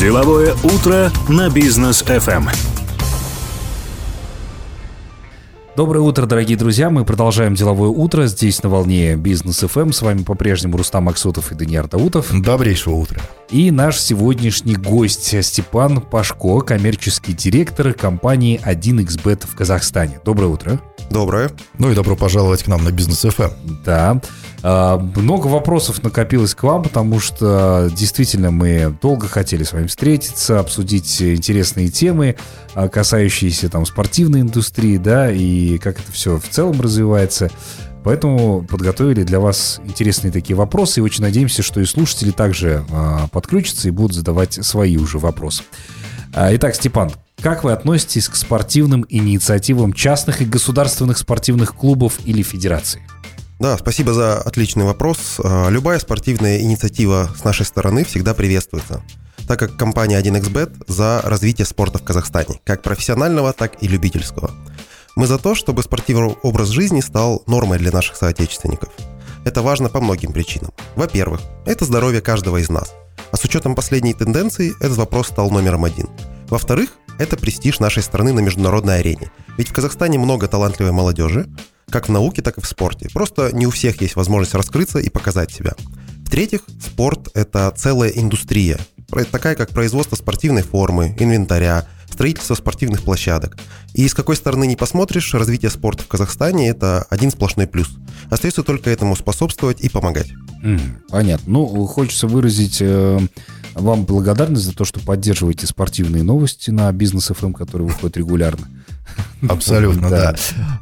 Деловое утро на бизнес FM. Доброе утро, дорогие друзья. Мы продолжаем деловое утро здесь на волне Бизнес FM. С вами по-прежнему Рустам Аксутов и Даниил Даутов. Добрейшего утра. И наш сегодняшний гость Степан Пашко, коммерческий директор компании 1xBet в Казахстане. Доброе утро. Доброе. Ну и добро пожаловать к нам на Бизнес FM. Да. А, много вопросов накопилось к вам, потому что действительно мы долго хотели с вами встретиться, обсудить интересные темы, а, касающиеся там спортивной индустрии, да, и как это все в целом развивается. Поэтому подготовили для вас интересные такие вопросы и очень надеемся, что и слушатели также э, подключатся и будут задавать свои уже вопросы. Итак, Степан, как вы относитесь к спортивным инициативам частных и государственных спортивных клубов или федераций? Да, спасибо за отличный вопрос. А, любая спортивная инициатива с нашей стороны всегда приветствуется, так как компания 1xBet за развитие спорта в Казахстане, как профессионального, так и любительского. Мы за то, чтобы спортивный образ жизни стал нормой для наших соотечественников. Это важно по многим причинам. Во-первых, это здоровье каждого из нас. А с учетом последней тенденции этот вопрос стал номером один. Во-вторых, это престиж нашей страны на международной арене. Ведь в Казахстане много талантливой молодежи, как в науке, так и в спорте. Просто не у всех есть возможность раскрыться и показать себя. В-третьих, спорт – это целая индустрия, такая как производство спортивной формы, инвентаря, строительство спортивных площадок. И с какой стороны не посмотришь, развитие спорта в Казахстане – это один сплошной плюс. Остается только этому способствовать и помогать. Понятно. Ну, хочется выразить э, вам благодарность за то, что поддерживаете спортивные новости на бизнес FM, которые выходят регулярно. Абсолютно, да.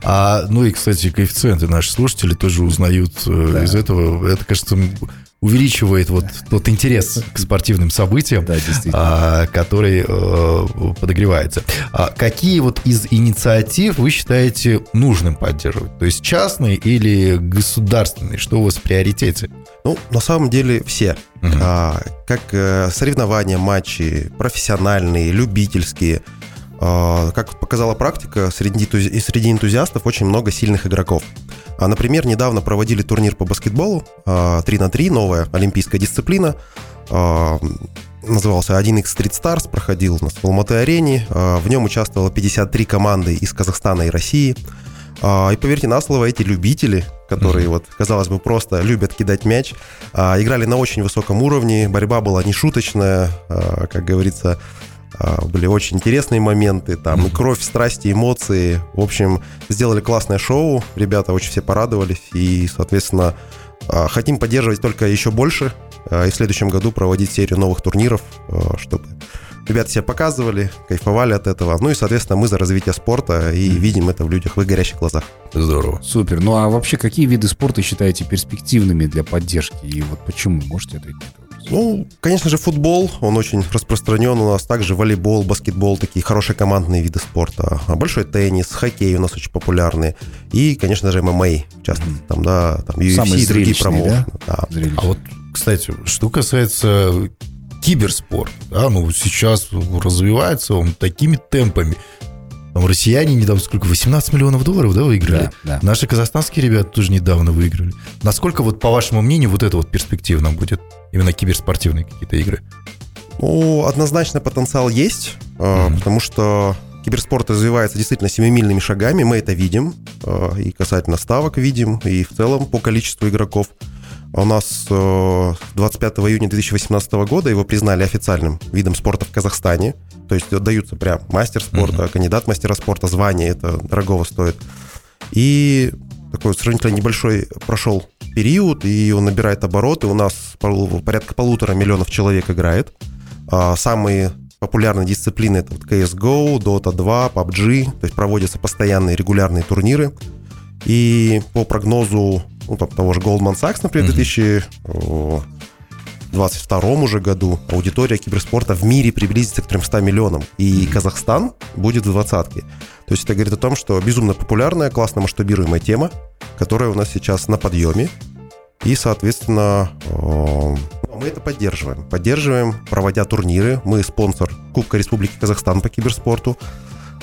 А, ну и, кстати, коэффициенты наши слушатели тоже узнают э, да. из этого. Это, кажется, увеличивает вот тот интерес к спортивным событиям, да, а, который э, подогревается. А какие вот из инициатив вы считаете нужным поддерживать? То есть частные или государственные? Что у вас в приоритете? Ну, на самом деле все. Угу. А, как э, соревнования, матчи, профессиональные, любительские – а, как показала практика, среди, среди энтузиастов очень много сильных игроков. А, например, недавно проводили турнир по баскетболу 3 а, на 3, новая олимпийская дисциплина. Назывался 1x Street Stars, проходил у нас в Алматы-арене. В нем участвовало 53 команды из Казахстана и России. И поверьте на слово, эти любители, которые mm-hmm. вот, казалось бы, просто любят кидать мяч, играли на очень высоком уровне, борьба была нешуточная, как говорится, а, были очень интересные моменты, там и кровь, страсти, эмоции. В общем, сделали классное шоу, ребята очень все порадовались, и, соответственно, а, хотим поддерживать только еще больше, а, и в следующем году проводить серию новых турниров, чтобы ребята себя показывали, кайфовали от этого. Ну и, соответственно, мы за развитие спорта и видим это в людях, в их горящих глазах. Здорово. Супер. Ну а вообще, какие виды спорта считаете перспективными для поддержки? И вот почему? Можете ответить? Ну, конечно же, футбол, он очень распространен у нас. Также волейбол, баскетбол, такие хорошие командные виды спорта. А большой теннис, хоккей у нас очень популярные. И, конечно же, ММА, в частности, там, да, там UFC Самый и другие промоушены. Да? Да. А вот, кстати, что касается киберспорт, да, ну, сейчас развивается он такими темпами. Там россияне недавно сколько, 18 миллионов долларов, да, выиграли? Да, да. Наши казахстанские ребята тоже недавно выиграли. Насколько, вот, по вашему мнению, вот это вот перспективно будет? Именно киберспортивные какие-то игры? Ну, однозначно потенциал есть, mm-hmm. потому что киберспорт развивается действительно семимильными шагами, мы это видим, а, и касательно ставок видим, и в целом по количеству игроков. У нас 25 июня 2018 года его признали официальным видом спорта в Казахстане. То есть даются прям мастер спорта, mm-hmm. кандидат мастера спорта, звание, это дорогого стоит. И такой сравнительно небольшой прошел период, и он набирает обороты. У нас порядка полутора миллионов человек играет. А самые популярные дисциплины это CSGO, Dota 2, PUBG, то есть проводятся постоянные регулярные турниры. И по прогнозу ну, того же Goldman Sachs, например, в 2022 уже году аудитория киберспорта в мире приблизится к 300 миллионам. И Казахстан будет в двадцатке. То есть это говорит о том, что безумно популярная, классно масштабируемая тема, которая у нас сейчас на подъеме. И, соответственно, э, мы это поддерживаем. Поддерживаем, проводя турниры. Мы спонсор Кубка Республики Казахстан по киберспорту.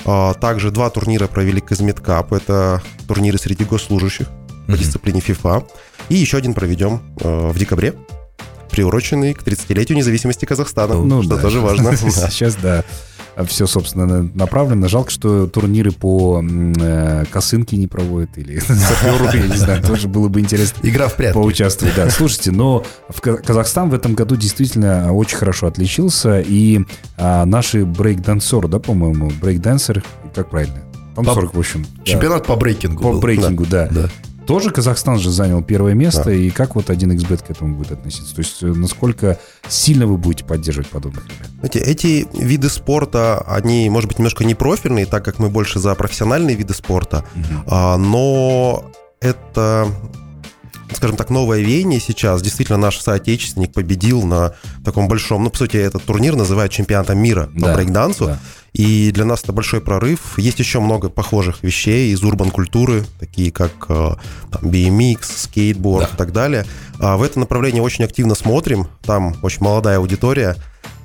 А, также два турнира провели Казмедкап. Это турниры среди госслужащих по дисциплине FIFA. И еще один проведем э, в декабре приуроченный к 30-летию независимости Казахстана, Ну что да. тоже важно. Да. Сейчас, да, все, собственно, направлено. Жалко, что турниры по э, косынке не проводят или саперу, я не знаю, тоже было бы интересно Игра в прятки. поучаствовать. Да, слушайте, но в Ка- Казахстан в этом году действительно очень хорошо отличился, и а, наши брейк-дансеры, да, по-моему, брейк-дансер, как правильно? Танцоры, в общем. да. Чемпионат по брейкингу По был. брейкингу, да. Да. Тоже Казахстан же занял первое место, Да. и как вот 1xbet к этому будет относиться? То есть э, насколько сильно вы будете поддерживать подобных ребят? Знаете, эти виды спорта, они, может быть, немножко не профильные, так как мы больше за профессиональные виды спорта, а, но это, скажем так, новое веяние сейчас. Действительно, наш соотечественник победил на таком большом, ну, по сути, этот турнир называют чемпионатом мира по Да, брейкдансу. да. И для нас это большой прорыв. Есть еще много похожих вещей из урбан-культуры, такие как э, там, BMX, скейтборд и так далее. А в это направление очень активно смотрим. Там очень молодая аудитория.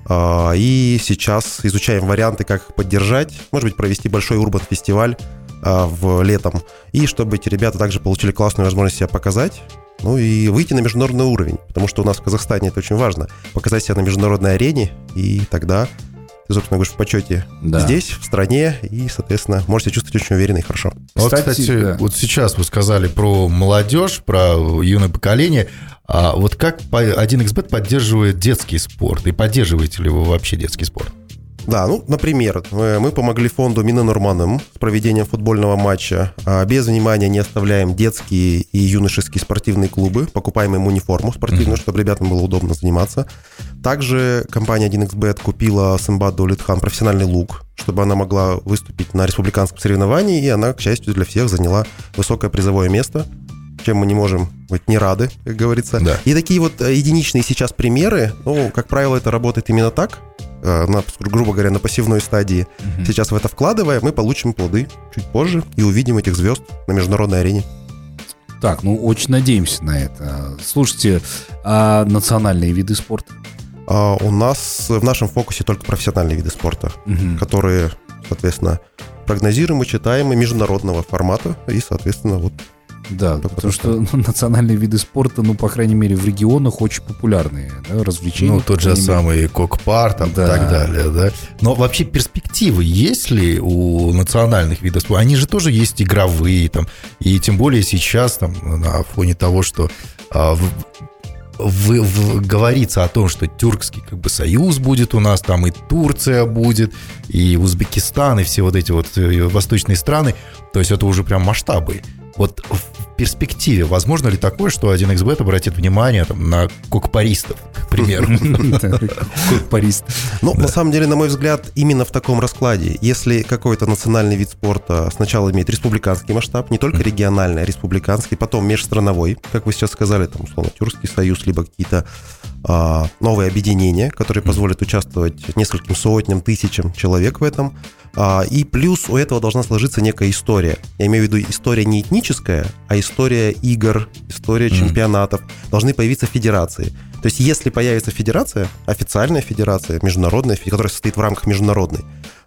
А, И сейчас изучаем варианты, как их поддержать. Может быть, провести большой урбан-фестиваль а, в летом. И чтобы эти ребята также получили классную возможность себя показать. Ну и выйти на международный уровень. Потому что у нас в Казахстане это очень важно. Показать себя на международной арене. И тогда ты, собственно, будешь в почете Да. здесь, в стране. И, соответственно, можете чувствовать очень уверенно и хорошо. Вот, Кстати, кстати, да. вот сейчас вы сказали про молодежь, про юное поколение. А вот как по- 1xbet поддерживает детский спорт? И поддерживаете ли вы вообще детский спорт? Да, ну, например, э, мы помогли фонду Минэнорманым с проведением футбольного матча. А, Без внимания не оставляем детские и юношеские спортивные клубы, покупаем им униформу спортивную, чтобы ребятам было удобно заниматься. Также компания 1xbet купила Сымбаду Литхан профессиональный лук, чтобы она могла выступить на республиканском соревновании, и она, к счастью для всех, заняла высокое призовое место чем мы не можем быть не рады, как говорится. Да. И такие вот э, единичные сейчас примеры, ну, как правило, это работает именно так, на, грубо говоря, на пассивной стадии. Сейчас в это вкладывая, мы получим плоды чуть позже и увидим этих звезд на международной арене. Так, ну очень надеемся на это. Слушайте, а национальные виды спорта? А у нас в нашем фокусе только профессиональные виды спорта, Мгм. которые, соответственно, прогнозируемы, читаемы, международного формата и, соответственно, вот Да, Только потому что ну, национальные виды спорта, ну, по крайней мере, в регионах очень популярные, да, развлечения. Ну, тот же мере. самый Кокпар там, Да. и так далее, да. Но вообще перспективы есть ли у национальных видов спорта? Они же тоже есть игровые там, и тем более сейчас там на фоне того, что а, в- в- в- говорится о том, что тюркский как бы союз будет у нас, там и Турция будет, и Узбекистан, и все вот эти вот э, восточные страны. То есть это уже прям масштабы. Вот в перспективе возможно ли такое, что 1xbet обратит внимание там, на кокпаристов, к примеру? Кокпарист. Ну, на самом деле, на мой взгляд, именно в таком раскладе. Если какой-то национальный вид спорта сначала имеет республиканский масштаб, не только региональный, а республиканский, потом межстрановой, как вы сейчас сказали, там, условно, Тюркский союз, либо какие-то новые объединения, которые позволят участвовать нескольким сотням, тысячам человек в этом. А, и плюс у этого должна сложиться некая история. Я имею в виду история не этническая, а история игр, история чемпионатов. Должны появиться федерации. То есть, если появится федерация, официальная федерация, международная, которая состоит в рамках международной,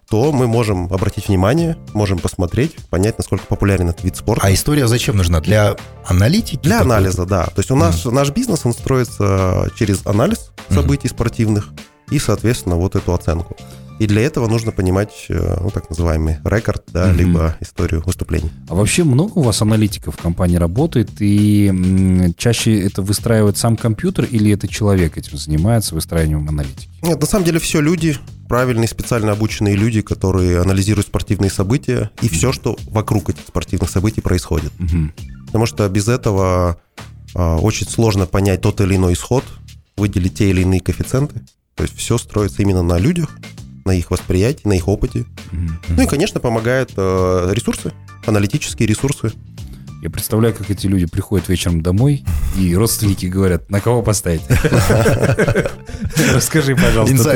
то мы можем обратить внимание, можем посмотреть, понять, насколько популярен этот вид спорта. А история зачем нужна? Для аналитики? Для такой? анализа, да. То есть у нас наш бизнес, он строится через анализ событий спортивных и, соответственно, вот эту оценку. И для этого нужно понимать, э, ну, так называемый рекорд, да, Мгм. либо историю выступлений. А вообще много у вас аналитиков в компании работает, и чаще это выстраивает сам компьютер или это человек этим занимается, выстраиванием аналитики? Нет, на самом деле все люди, правильные, специально обученные люди, которые анализируют спортивные события и все, что вокруг этих спортивных событий происходит. Мгм. Потому что без этого а, очень сложно понять тот или иной исход, выделить те или иные коэффициенты. То есть все строится именно на людях, на их восприятии, на их опыте. Мгм. Ну и, конечно, помогают э, ресурсы, аналитические ресурсы. Я представляю, как эти люди приходят вечером домой, и родственники говорят, на кого поставить? Расскажи, пожалуйста,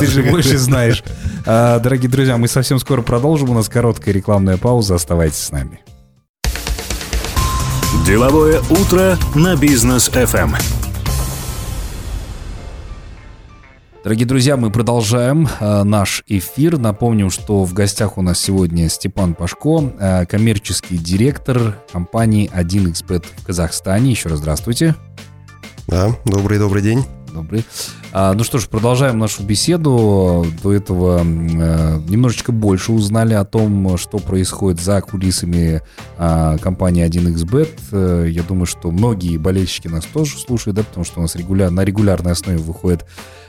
ты же, больше знаешь. А, Дорогие друзья, мы совсем скоро продолжим. У нас короткая рекламная пауза. Оставайтесь с нами. Деловое утро на бизнес FM. Дорогие друзья, мы продолжаем э, наш эфир. Напомним, что в гостях у нас сегодня Степан Пашко, э, коммерческий директор компании 1xbet в Казахстане. Еще раз здравствуйте. Да, добрый-добрый день. Добрый. А, ну что ж, продолжаем нашу беседу. До этого э, немножечко больше узнали о том, что происходит за кулисами э, компании 1xBet. Э, я думаю, что многие болельщики нас тоже слушают, да, потому что у нас регуляр, на регулярной основе выходят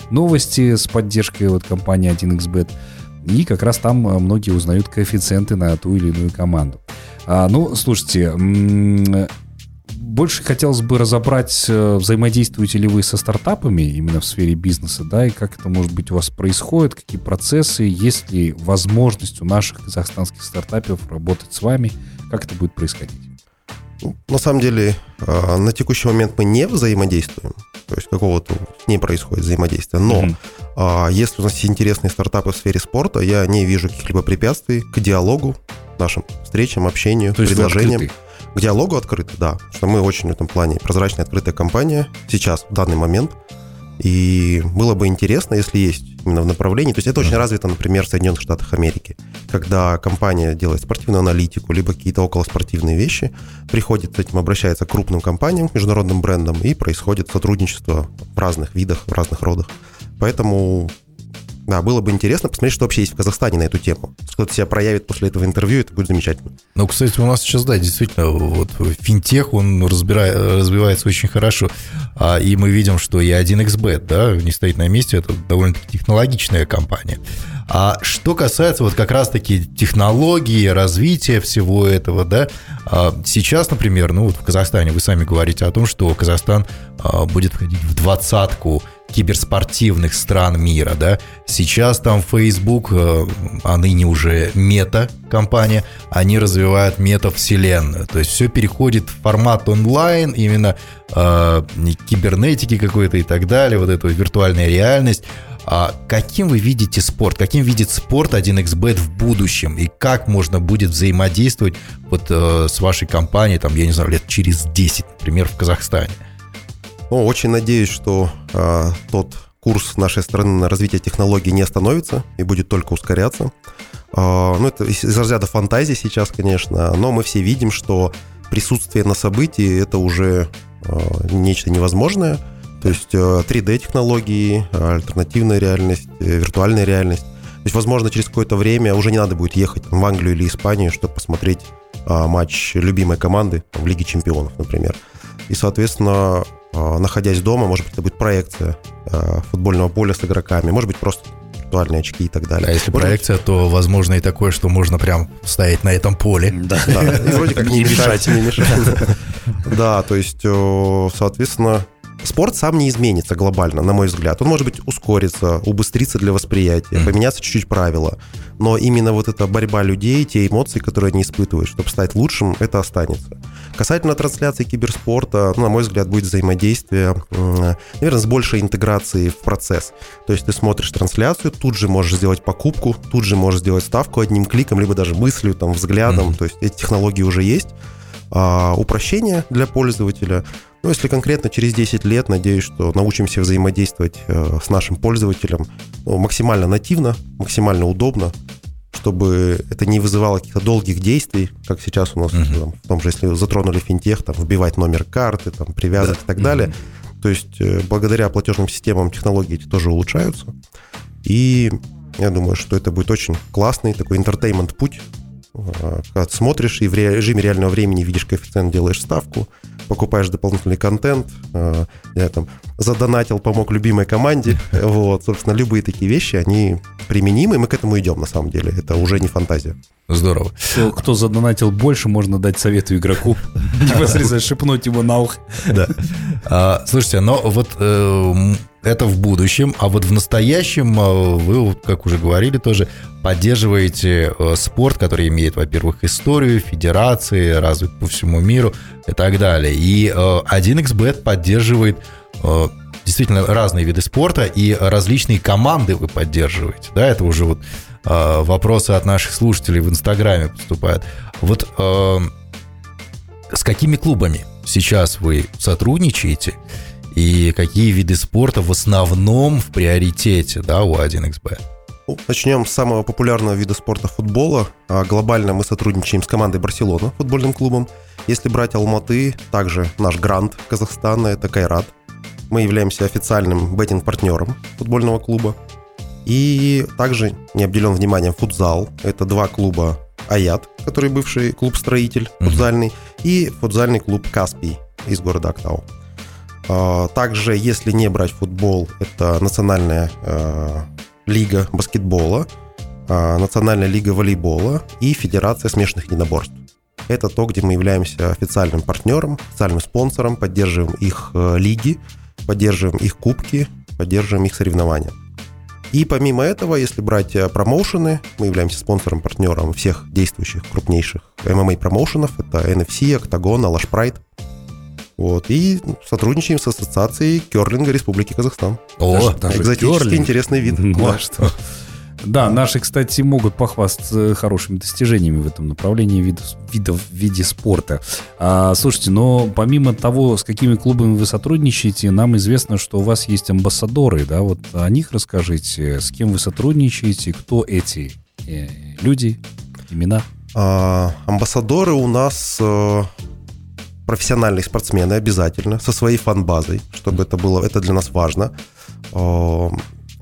новости с поддержкой вот компании 1xBet. И как раз там многие узнают коэффициенты на ту или иную команду. А, ну, слушайте, больше хотелось бы разобрать, э, взаимодействуете ли вы со стартапами именно в сфере бизнеса, да, и как это, может быть, у вас происходит, какие процессы, есть ли возможность у наших казахстанских стартапов работать с вами, как это будет происходить? Ну, на самом деле, а, на текущий момент мы не взаимодействуем, то есть какого-то не происходит взаимодействия, но mm-hmm. если у нас есть интересные стартапы в сфере спорта, я не вижу каких-либо препятствий к диалогу, нашим встречам, общению, то предложениям. Есть к диалогу открыты, да. Что мы очень в этом плане прозрачная, открытая компания сейчас, в данный момент. И было бы интересно, если есть именно в направлении. То есть это очень развито, например, в Соединенных Штатах Америки. Когда компания делает спортивную аналитику, либо какие-то околоспортивные вещи, приходит с этим, обращается к крупным компаниям, международным брендам, и происходит сотрудничество в разных видах, в разных родах. Поэтому да, было бы интересно посмотреть, что вообще есть в Казахстане на эту тему. Кто-то себя проявит после этого интервью, это будет замечательно. Ну, кстати, у нас сейчас, да, действительно, вот финтех, он разбирает, развивается очень хорошо. А, и мы видим, что и 1xBet, да, не стоит на месте, это довольно-таки технологичная компания. А что касается вот как раз-таки технологии, развития всего этого, да, а, сейчас, например, ну вот в Казахстане вы сами говорите о том, что Казахстан а, будет входить в двадцатку киберспортивных стран мира, да. Сейчас там Facebook, э, а ныне уже мета-компания, они развивают мета-вселенную. То есть все переходит в формат онлайн, именно э, кибернетики какой-то и так далее, вот эта виртуальная реальность. А каким вы видите спорт? Каким видит спорт 1xBet в будущем? И как можно будет взаимодействовать вот э, с вашей компанией, там, я не знаю, лет через 10, например, в Казахстане? Ну, очень надеюсь, что э, тот курс нашей страны на развитие технологий не остановится и будет только ускоряться. Э, ну, это из, из разряда фантазии сейчас, конечно, но мы все видим, что присутствие на событии это уже э, нечто невозможное. То есть э, 3D-технологии, альтернативная реальность, э, виртуальная реальность. То есть, возможно, через какое-то время уже не надо будет ехать в Англию или Испанию, чтобы посмотреть а, матч любимой команды в Лиге чемпионов, например. И, соответственно, а, находясь дома, может быть, это будет проекция а, футбольного поля с игроками, может быть, просто виртуальные очки и так далее. А если может проекция, быть... то возможно и такое, что можно прям стоять на этом поле. Да, и вроде как не мешать. Не мешать. Да, то есть, соответственно, спорт сам не изменится глобально, на мой взгляд. Он, может быть, ускорится, убыстрится для восприятия, поменяться чуть-чуть правила. Но именно вот эта борьба людей, те эмоции, которые они испытывают, чтобы стать лучшим, это останется. Касательно трансляции киберспорта, ну, на мой взгляд, будет взаимодействие, наверное, с большей интеграцией в процесс. То есть ты смотришь трансляцию, тут же можешь сделать покупку, тут же можешь сделать ставку одним кликом, либо даже мыслью, там, взглядом. Mm-hmm. То есть эти технологии уже есть. А, упрощение для пользователя. Ну, если конкретно через 10 лет, надеюсь, что научимся взаимодействовать э, с нашим пользователем ну, максимально нативно, максимально удобно, чтобы это не вызывало каких-то долгих действий, как сейчас у нас, uh-huh. там, в том же, если затронули финтех, там, вбивать номер карты, там, привязывать да. и так далее. Uh-huh. То есть э, благодаря платежным системам технологии эти тоже улучшаются. И я думаю, что это будет очень классный такой интертеймент-путь, э, когда ты смотришь и в режиме реального времени видишь коэффициент, делаешь ставку, покупаешь дополнительный контент, э, я там задонатил, помог любимой команде, вот, собственно, любые такие вещи, они применимы, и мы к этому идем, на самом деле, это уже не фантазия. Здорово. Кто, кто задонатил больше, можно дать совету игроку, непосредственно шепнуть его на ухо. Да. А, слушайте, но вот э, это в будущем, а вот в настоящем э, вы, как уже говорили тоже, поддерживаете э, спорт, который имеет, во-первых, историю, федерации, развит по всему миру и так далее. И 1xBet поддерживает действительно разные виды спорта и различные команды вы поддерживаете. Да, это уже вот вопросы от наших слушателей в Инстаграме поступают. Вот с какими клубами сейчас вы сотрудничаете? И какие виды спорта в основном в приоритете да, у 1xB? Ну, начнем с самого популярного вида спорта футбола. А глобально мы сотрудничаем с командой Барселона, футбольным клубом. Если брать Алматы, также наш грант Казахстана, это Кайрат. мы являемся официальным беттинг-партнером футбольного клуба. И также не обделен вниманием футзал. Это два клуба Аят, который бывший клуб-строитель футзальный, и футзальный клуб Каспий из города Актау. А, Также, если не брать футбол, это национальная э, лига баскетбола, а, национальная лига волейбола и федерация смешанных единоборств. Это то, где мы являемся официальным партнером, официальным спонсором, поддерживаем их э, лиги, поддерживаем их кубки, поддерживаем их соревнования. И помимо этого, если брать э, промоушены, мы являемся спонсором, партнером всех действующих крупнейших MMA промоушенов. Это NFC, Octagon, Alash Pride. Вот. И сотрудничаем с ассоциацией керлинга Республики Казахстан. О, даже Экзотический керлинг. интересный вид. Да, Да. что? Да, наши, кстати, могут похвастаться хорошими достижениями в этом направлении видов, видов в виде спорта. А, слушайте, но помимо того, с какими клубами вы сотрудничаете, нам известно, что у вас есть амбассадоры, да, вот о них расскажите, с кем вы сотрудничаете, кто эти э, люди, имена. А, амбассадоры у нас э, профессиональные спортсмены обязательно, со своей фан-базой, чтобы это было, это для нас важно. Э,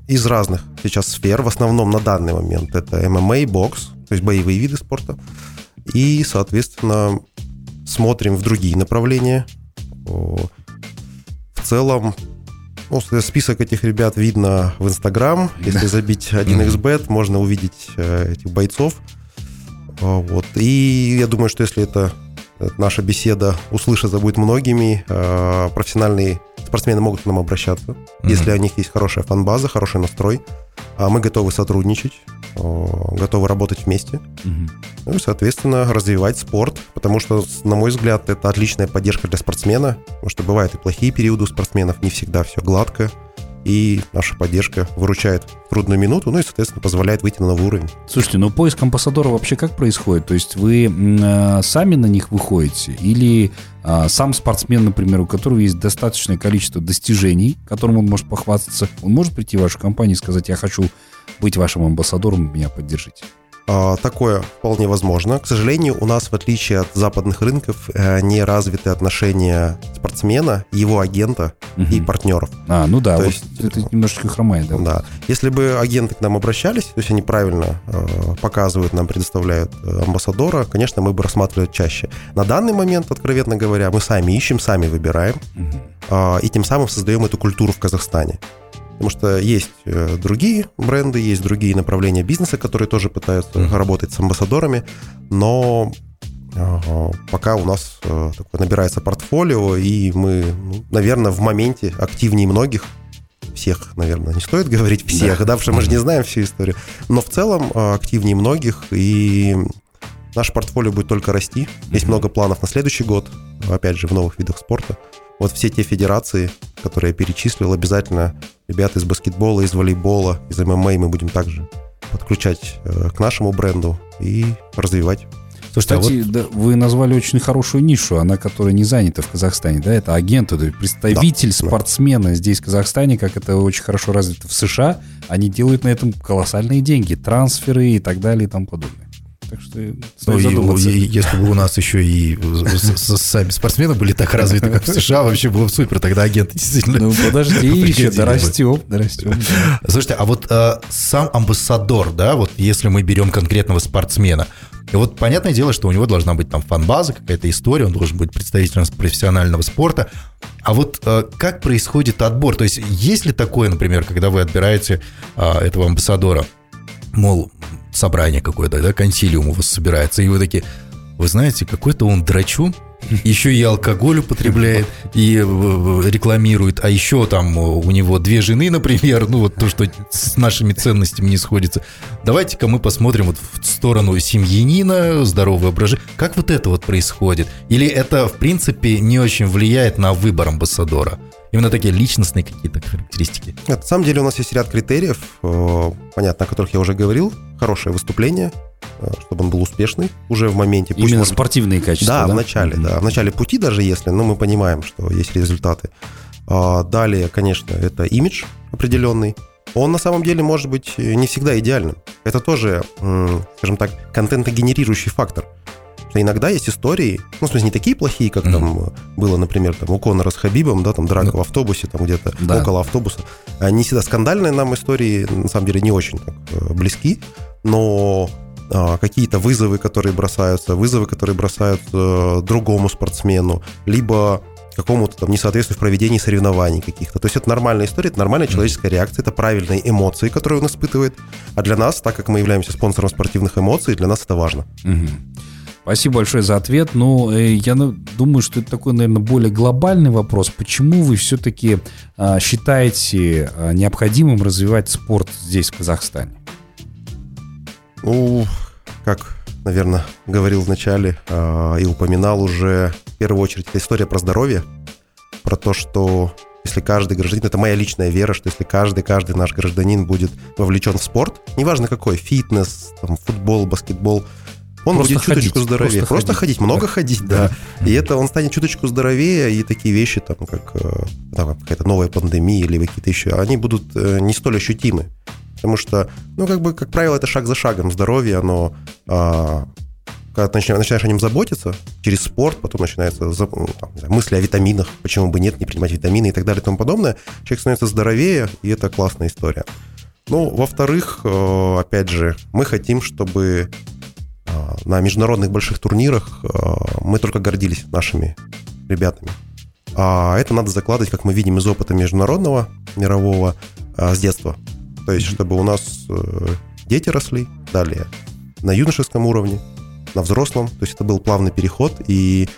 Из разных сейчас сфер, в основном на данный момент это ММА, бокс, то есть боевые виды спорта. И, соответственно, смотрим в другие направления. О, В целом, ну, список этих ребят видно в Инстаграм. Если забить 1xbet, можно увидеть э, этих бойцов. Вот. И я думаю, что если это э, наша беседа услышаться будет многими, э, профессиональные спортсмены могут к нам обращаться, если у них есть хорошая фан-база, хороший настрой. А Мы готовы сотрудничать, э, готовы работать вместе. Мгм. Ну и, соответственно, развивать спорт, потому что, на мой взгляд, это отличная поддержка для спортсмена, потому что бывают и плохие периоды у спортсменов, не всегда все гладко, и наша поддержка выручает в трудную минуту, ну и, соответственно, позволяет выйти на новый уровень. Слушайте, ну поиск амбассадора вообще как происходит? То есть вы э, сами на них выходите или а, сам спортсмен, например, у которого есть достаточное количество достижений, которым он может похвастаться, он может прийти в вашу компанию и сказать, я хочу быть вашим амбассадором, меня поддержите. А, Такое вполне возможно. К сожалению, у нас, в отличие от западных рынков, э, не развиты отношения спортсмена, его агента и Мгм. партнеров. А, ну да, То вот есть- это немножечко хромает, да? Да. Если бы агенты к нам обращались, то есть они правильно э, показывают нам, предоставляют э, амбассадора, конечно, мы бы рассматривали чаще. На данный момент, откровенно говоря, мы сами ищем, сами выбираем, Мгм. э, и тем самым создаем эту культуру в Казахстане. Потому что есть э, другие бренды, есть другие направления бизнеса, которые тоже пытаются Мгм. работать с амбассадорами, но пока у нас э, такое набирается портфолио, и мы, ну, наверное, в моменте активнее многих, всех, наверное, не стоит говорить всех, да, потому что мы же не знаем всю историю, но в целом э, активнее многих, и наше портфолио будет только расти. Есть Мгм. много планов на следующий год, опять же, в новых видах спорта. Вот все те федерации, которые я перечислил, обязательно ребята из баскетбола, из волейбола, из ММА мы будем также подключать э, к нашему бренду и развивать. Слушайте, а вот Кстати, да, вы назвали очень хорошую нишу, она, которая не занята в Казахстане, да, это агенты, то есть представитель Да, да. спортсмена здесь, в Казахстане, как это очень хорошо развито в США, они делают на этом колоссальные деньги, трансферы и так далее и тому подобное. Так что Ну, стоит и- задуматься. и- если бы у нас еще и с- сами спортсмены были так развиты, как в США, вообще было бы супер. Тогда агенты действительно... Ну, подожди, еще дорастем, дорастем. Слушайте, а вот э, сам амбассадор, да, вот если мы берем конкретного спортсмена, и вот понятное дело, что у него должна быть там фан-база, какая-то история, он должен быть представителем профессионального спорта. А вот э, как происходит отбор? То есть есть ли такое, например, когда вы отбираете э, этого амбассадора, мол, собрание какое-то, да, консилиум у вас собирается, и вы такие, вы знаете, какой-то он драчун, еще и алкоголь употребляет, и э, э, рекламирует, а еще там э, у него две жены, например, ну вот то, что с нашими ценностями не сходится. Давайте-ка мы посмотрим вот в сторону семьянина, здоровый образ жизни. Как вот это вот происходит? Или это, в принципе, не очень влияет на выбор амбассадора? Именно такие личностные какие-то характеристики. Нет, на самом деле у нас есть ряд критериев, э, понятно, о которых я уже говорил. Хорошее выступление, э, чтобы он был успешный уже в моменте. Пусть Именно может- спортивные качества, Да, да? в начале, да. В начале пути даже если, но мы понимаем, что есть результаты. А, Далее, конечно, это имидж определенный. Он на самом деле может быть не всегда идеальным. Это тоже, скажем так, контентогенерирующий фактор. Что иногда есть истории, ну, в смысле, не такие плохие, как там было, например, там у Конора с Хабибом, да, там драка в автобусе, там где-то Да. около автобуса. Они всегда скандальные нам истории, на самом деле, не очень так, э, близки, но а, какие-то вызовы, которые бросаются, вызовы, которые бросают э, другому спортсмену, либо какому-то там несоответствию в проведении соревнований каких-то. То есть это нормальная история, это нормальная человеческая реакция, это правильные эмоции, которые он испытывает. А для нас, так как мы являемся спонсором спортивных эмоций, для нас это важно. Мгм. Спасибо большое за ответ. Ну, э, я думаю, что это такой, наверное, более глобальный вопрос. Почему вы все-таки а, считаете а, необходимым развивать спорт здесь, в Казахстане? Ну, как, наверное, говорил в начале а, и упоминал уже, в первую очередь, это история про здоровье, про то, что если каждый гражданин, это моя личная вера, что если каждый, каждый наш гражданин будет вовлечен в спорт, неважно какой, фитнес, там, футбол, баскетбол, он Просто будет чуточку ходить, здоровее. просто Просто, ходить. ходить, много ходить, да. И это он станет чуточку здоровее, и такие вещи, там, как э, там, какая-то новая пандемия или какие-то еще, они будут э, не столь ощутимы. Потому что, ну, как бы, как правило, это шаг за шагом. Здоровье, оно а, когда ты начинаешь, начинаешь о нем заботиться, через спорт, потом начинаются ну, там, мысли о витаминах, почему бы нет, не принимать витамины и так далее и тому подобное, человек становится здоровее, и это классная история. Ну, во-вторых, э, опять же, мы хотим, чтобы на международных больших турнирах э, мы только гордились нашими ребятами. А это надо закладывать, как мы видим из опыта международного, мирового, э, с детства. То есть, чтобы у нас э, дети росли, далее на юношеском уровне, на взрослом. То есть это был плавный переход, и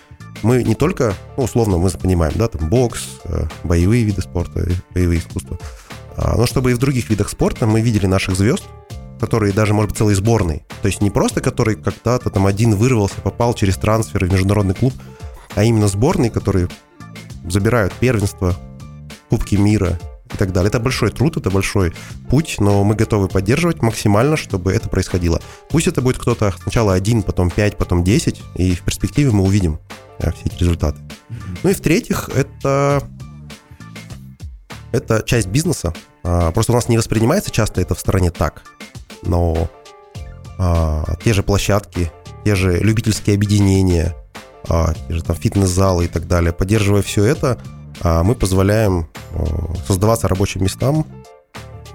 мы не только, ну, условно, мы понимаем, да, там бокс, э, боевые виды спорта, боевые искусства, а, но чтобы и в других видах спорта мы видели наших звезд, которые даже, может быть, целые сборные. То есть не просто который когда-то там один вырвался, попал через трансфер в международный клуб, а именно сборные, которые забирают первенство, Кубки мира и так далее. Это большой труд, это большой путь, но мы готовы поддерживать максимально, чтобы это происходило. Пусть это будет кто-то сначала один, потом пять, потом десять, и в перспективе мы увидим э, все эти результаты. Ну и в-третьих, это, это часть бизнеса. А, Просто у нас не воспринимается часто это в стороне так, но а, те же площадки, те же любительские объединения, а, те же там фитнес-залы и так далее, поддерживая все это, а, мы позволяем э, создаваться рабочим местам,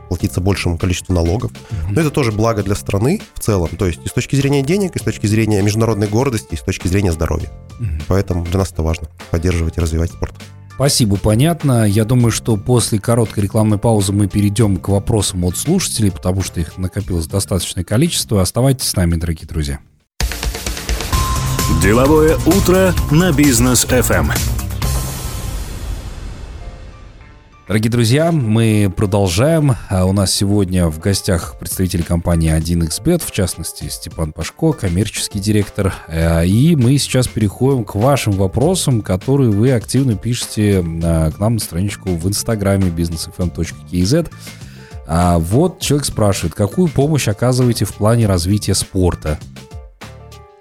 платиться большему количеству налогов. Но это тоже благо для страны в целом. То есть и с точки зрения денег, и с точки зрения международной гордости, и с точки зрения здоровья. Поэтому для нас это важно поддерживать и развивать спорт. Спасибо, понятно. Я думаю, что после короткой рекламной паузы мы перейдем к вопросам от слушателей, потому что их накопилось достаточное количество. Оставайтесь с нами, дорогие друзья. Деловое утро на бизнес FM. Дорогие друзья, мы продолжаем. А У нас сегодня в гостях представители компании 1xBet, в частности, Степан Пашко, коммерческий директор. Э, И мы сейчас переходим к вашим вопросам, которые вы активно пишете э, к нам на страничку в инстаграме businessfm.kz. А вот человек спрашивает, какую помощь оказываете в плане развития спорта?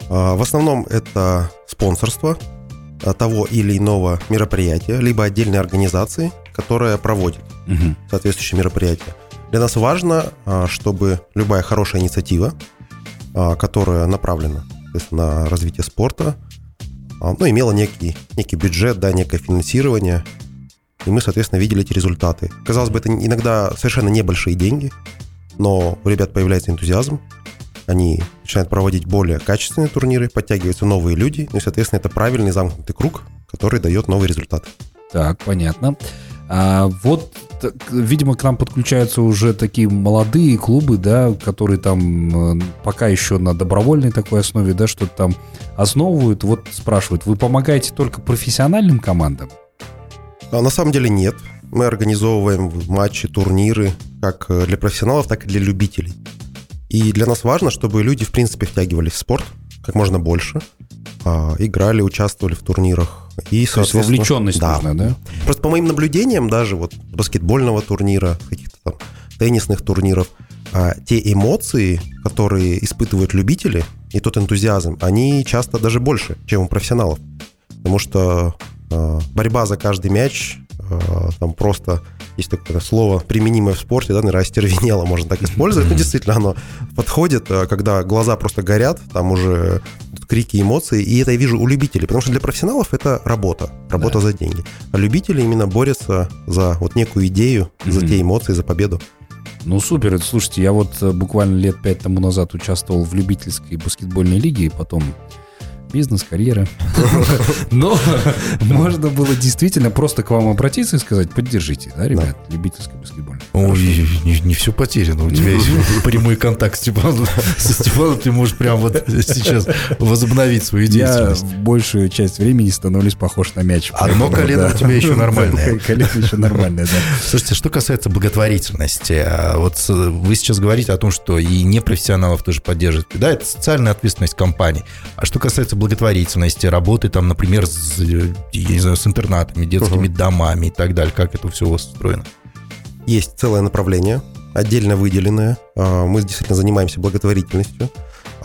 А, В основном это спонсорство а, того или иного мероприятия, либо отдельной организации, которая проводит Мгм. соответствующее мероприятие. Для нас важно, а, чтобы любая хорошая инициатива, а, которая направлена на развитие спорта, а, ну, имела некий, некий бюджет, да, некое финансирование, и мы, соответственно, видели эти результаты. Казалось бы, это иногда совершенно небольшие деньги, но у ребят появляется энтузиазм, они начинают проводить более качественные турниры, подтягиваются новые люди, ну и, соответственно, это правильный замкнутый круг, который дает новый результат. Так, понятно. А, вот, видимо, к нам подключаются уже такие молодые клубы, да, которые там э, пока еще на добровольной такой основе, да, что-то там основывают. Вот спрашивают, вы помогаете только профессиональным командам? А на самом деле нет. Мы организовываем матчи, турниры как э, для профессионалов, так и для любителей. И для нас важно, чтобы люди, в принципе, втягивались в спорт как можно больше, играли, участвовали в турнирах. И, То есть вовлеченность да. нужна, да? Просто по моим наблюдениям, даже вот баскетбольного турнира, каких-то там теннисных турниров, а, те эмоции, которые испытывают любители, и тот энтузиазм, они часто даже больше, чем у профессионалов. Потому что а, борьба за каждый мяч, а, там просто есть такое слово, применимое в спорте, да, наверное, остервенело можно так использовать. Ну, действительно, оно подходит, а, когда глаза просто горят, там уже крики, эмоции, и это я вижу у любителей, потому что для профессионалов это работа, работа Да. за деньги. А любители именно борются за вот некую идею, за Мгм. те эмоции, за победу. Ну, супер. Слушайте, я вот э, буквально лет пять тому назад участвовал в любительской баскетбольной лиге, и потом бизнес, карьера. Но можно было действительно просто к вам обратиться и сказать, поддержите, да, ребят, любительский баскетбольный. Ой, не, все потеряно. У тебя есть прямой контакт с Степаном. Со Степаном ты можешь прямо вот сейчас возобновить свою Я деятельность. в большую часть времени становлюсь похож на мяч. Одно колено у тебя еще нормальное. Колено еще нормальное, да. Слушайте, что касается благотворительности, а вот вы сейчас говорите о том, что и непрофессионалов тоже поддерживаете. Да, это социальная ответственность компании. А что касается благотворительности, работы там, например, с, я не знаю, с интернатами, детскими домами и так далее, как это все у вас устроено? Есть целое направление, отдельно выделенное. А, Мы действительно занимаемся благотворительностью,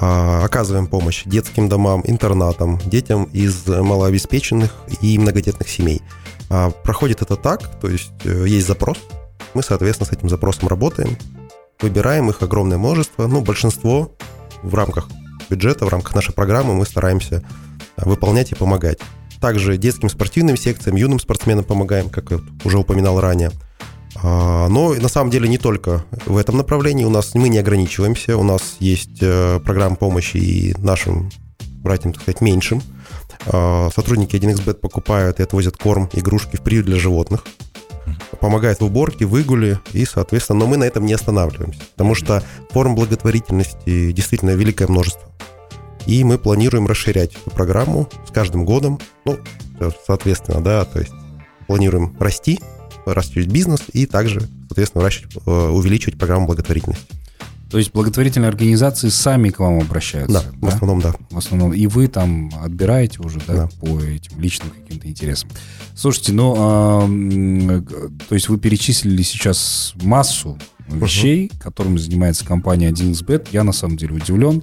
а, оказываем помощь детским домам, интернатам, детям из малообеспеченных и многодетных семей. А, Проходит это так, то есть э, есть запрос, мы, соответственно, с этим запросом работаем, выбираем их огромное множество, ну, большинство в рамках бюджета, в рамках нашей программы мы стараемся выполнять и помогать. Также детским спортивным секциям, юным спортсменам помогаем, как я уже упоминал ранее. А, Но на самом деле не только в этом направлении. У нас мы не ограничиваемся. У нас есть э, программа помощи и нашим братьям, так сказать, меньшим. А, Сотрудники 1xbet покупают и отвозят корм, игрушки в приют для животных. Помогают в уборке, выгуле и, соответственно, но мы на этом не останавливаемся, потому что форм благотворительности действительно великое множество. И мы планируем расширять эту программу с каждым годом. Ну, соответственно, да, то есть планируем расти, расширить бизнес и также, соответственно, э, увеличивать программу благотворительности. То есть благотворительные организации сами к вам обращаются? Да, в основном, да. В основном. И вы там отбираете уже, да, Да. по этим личным каким-то интересам. Слушайте, ну, а, г- то есть вы перечислили сейчас массу вещей, которыми занимается компания 1xbet. Я на самом деле удивлен.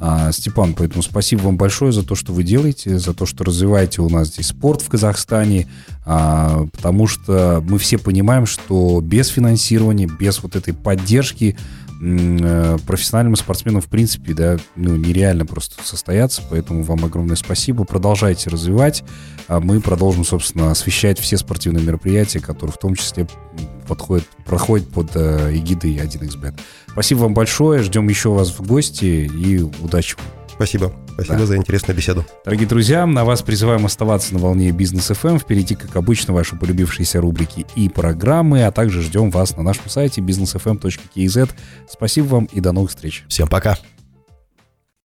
А, Степан, поэтому спасибо вам большое за то, что вы делаете, за то, что развиваете у нас здесь спорт в Казахстане, а, потому что мы все понимаем, что без финансирования, без вот этой поддержки э, профессиональным спортсменам, в принципе, да, ну, нереально просто состояться, поэтому вам огромное спасибо. Продолжайте развивать, а мы продолжим, собственно, освещать все спортивные мероприятия, которые в том числе подходят, проходят под э, эгидой 1xbet. Спасибо вам большое, ждем еще вас в гости и удачи вам. Спасибо. Спасибо Да. за интересную беседу. Дорогие друзья, на вас призываем оставаться на волне Бизнес FM, впереди, как обычно, ваши полюбившиеся рубрики и программы, а также ждем вас на нашем сайте businessfm.kz. Спасибо вам и до новых встреч. Всем пока.